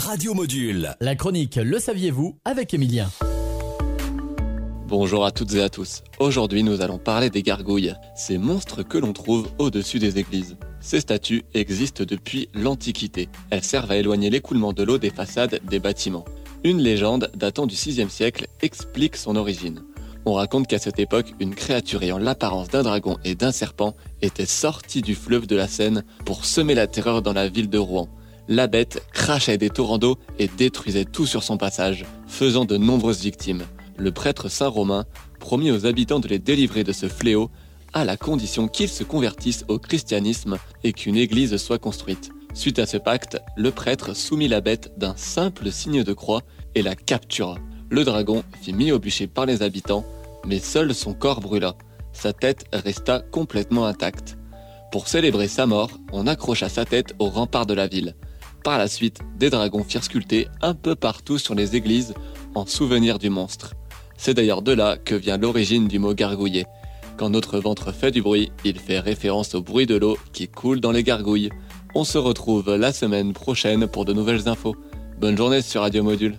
Radio Module. La chronique Le saviez-vous avec Emilien. Bonjour à toutes et à tous. Aujourd'hui, nous allons parler des gargouilles, ces monstres que l'on trouve au-dessus des églises. Ces statues existent depuis l'Antiquité. Elles servent à éloigner l'écoulement de l'eau des façades des bâtiments. Une légende datant du 6e siècle explique son origine. On raconte qu'à cette époque, une créature ayant l'apparence d'un dragon et d'un serpent était sortie du fleuve de la Seine pour semer la terreur dans la ville de Rouen. La bête crachait des torrents d'eau et détruisait tout sur son passage, faisant de nombreuses victimes. Le prêtre Saint-Romain promit aux habitants de les délivrer de ce fléau à la condition qu'ils se convertissent au christianisme et qu'une église soit construite. Suite à ce pacte, le prêtre soumit la bête d'un simple signe de croix et la captura. Le dragon fut mis au bûcher par les habitants, mais seul son corps brûla. Sa tête resta complètement intacte. Pour célébrer sa mort, on accrocha sa tête au rempart de la ville. Par la suite, des dragons firent sculpter un peu partout sur les églises en souvenir du monstre. C'est d'ailleurs de là que vient l'origine du mot gargouiller. Quand notre ventre fait du bruit, il fait référence au bruit de l'eau qui coule dans les gargouilles. On se retrouve la semaine prochaine pour de nouvelles infos. Bonne journée sur Radio Module.